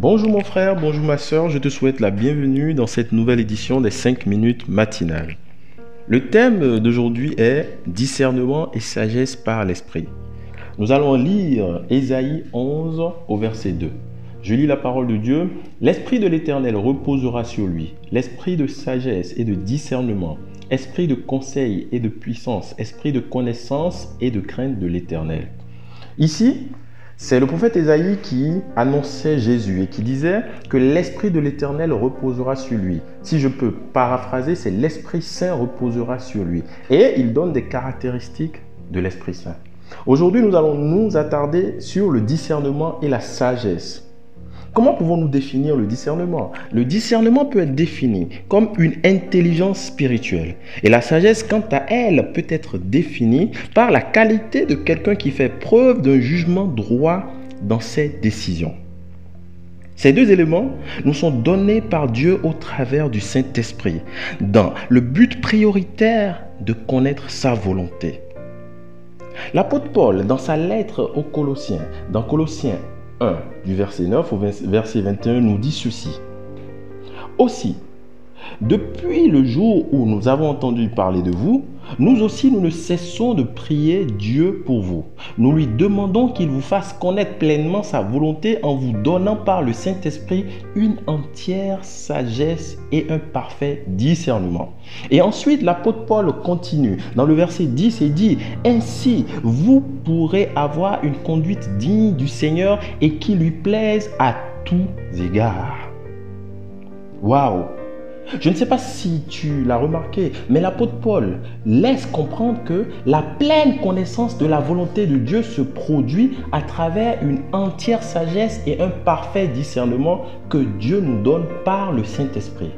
Bonjour mon frère, bonjour ma soeur, je te souhaite la bienvenue dans cette nouvelle édition des 5 minutes matinales. Le thème d'aujourd'hui est discernement et sagesse par l'esprit. Nous allons lire Ésaïe 11 au verset 2. Je lis la parole de Dieu. L'Esprit de l'Éternel reposera sur lui, l'Esprit de sagesse et de discernement, Esprit de conseil et de puissance, Esprit de connaissance et de crainte de l'Éternel. Ici, c'est le prophète Ésaïe qui annonçait Jésus et qui disait que l'Esprit de l'Éternel reposera sur lui. Si je peux paraphraser, c'est l'Esprit Saint reposera sur lui. Et il donne des caractéristiques de l'Esprit Saint. Aujourd'hui, nous allons nous attarder sur le discernement et la sagesse. Comment pouvons-nous définir le discernement? Le discernement peut être défini comme une intelligence spirituelle. Et la sagesse, quant à elle, peut être définie par la qualité de quelqu'un qui fait preuve d'un jugement droit dans ses décisions. Ces deux éléments nous sont donnés par Dieu au travers du Saint-Esprit, dans le but prioritaire de connaître sa volonté. L'apôtre Paul, dans sa lettre aux Colossiens, dans Colossiens 1, du verset 9 au verset 21, nous dit ceci. Aussi, depuis le jour où nous avons entendu parler de vous, nous aussi nous ne cessons de prier Dieu pour vous. Nous lui demandons qu'il vous fasse connaître pleinement sa volonté en vous donnant par le Saint-Esprit une entière sagesse et un parfait discernement. Et ensuite, l'apôtre Paul continue dans le verset 10 et dit, Ainsi, vous pourrez avoir une conduite digne du Seigneur et qui lui plaise à tous égards. Waouh je ne sais pas si tu l'as remarqué, mais l'apôtre Paul laisse comprendre que la pleine connaissance de la volonté de Dieu se produit à travers une entière sagesse et un parfait discernement que Dieu nous donne par le Saint-Esprit.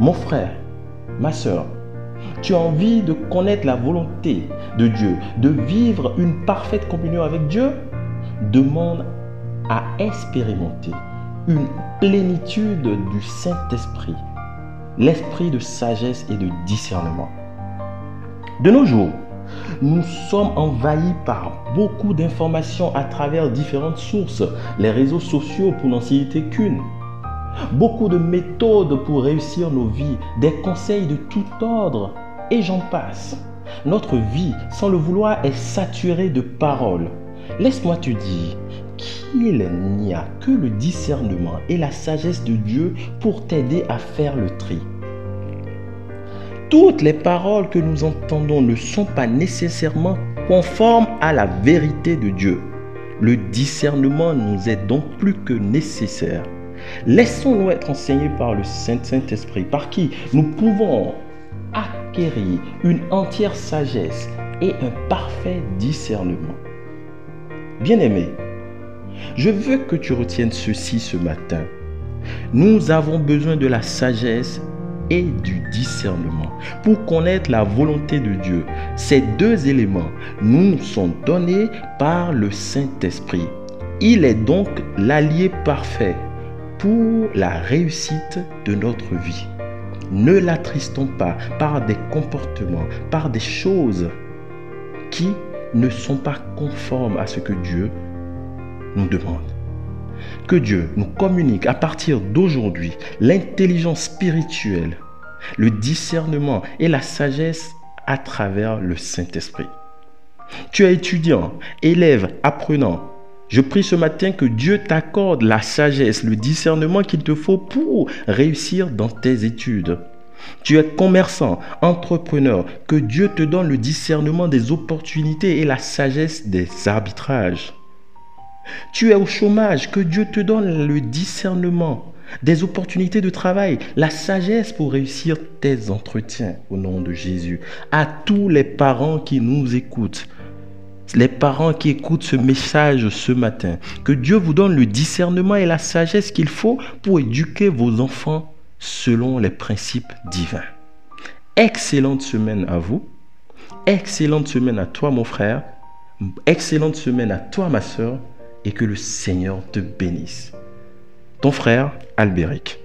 Mon frère, ma soeur, tu as envie de connaître la volonté de Dieu, de vivre une parfaite communion avec Dieu? Demande à expérimenter une plénitude du Saint-Esprit l'esprit de sagesse et de discernement. De nos jours, nous sommes envahis par beaucoup d'informations à travers différentes sources, les réseaux sociaux pour n'en citer qu'une. Beaucoup de méthodes pour réussir nos vies, des conseils de tout ordre, et j'en passe. Notre vie, sans le vouloir, est saturée de paroles. Laisse-moi te dire qu'il n'y a que le discernement et la sagesse de Dieu pour t'aider à faire le tri. Toutes les paroles que nous entendons ne sont pas nécessairement conformes à la vérité de Dieu. Le discernement nous est donc plus que nécessaire. Laissons-nous être enseignés par le Saint-Saint-Esprit, par qui nous pouvons acquérir une entière sagesse et un parfait discernement. Bien-aimé, je veux que tu retiennes ceci ce matin. Nous avons besoin de la sagesse et du discernement pour connaître la volonté de Dieu. Ces deux éléments nous sont donnés par le Saint-Esprit. Il est donc l'allié parfait pour la réussite de notre vie. Ne l'attristons pas par des comportements, par des choses qui ne sont pas conformes à ce que Dieu nous demande. Que Dieu nous communique à partir d'aujourd'hui l'intelligence spirituelle, le discernement et la sagesse à travers le Saint-Esprit. Tu es étudiant, élève, apprenant. Je prie ce matin que Dieu t'accorde la sagesse, le discernement qu'il te faut pour réussir dans tes études. Tu es commerçant, entrepreneur, que Dieu te donne le discernement des opportunités et la sagesse des arbitrages. Tu es au chômage, que Dieu te donne le discernement, des opportunités de travail, la sagesse pour réussir tes entretiens au nom de Jésus. À tous les parents qui nous écoutent, les parents qui écoutent ce message ce matin, que Dieu vous donne le discernement et la sagesse qu'il faut pour éduquer vos enfants selon les principes divins. Excellente semaine à vous. Excellente semaine à toi mon frère. Excellente semaine à toi ma soeur et que le Seigneur te bénisse. Ton frère Albéric.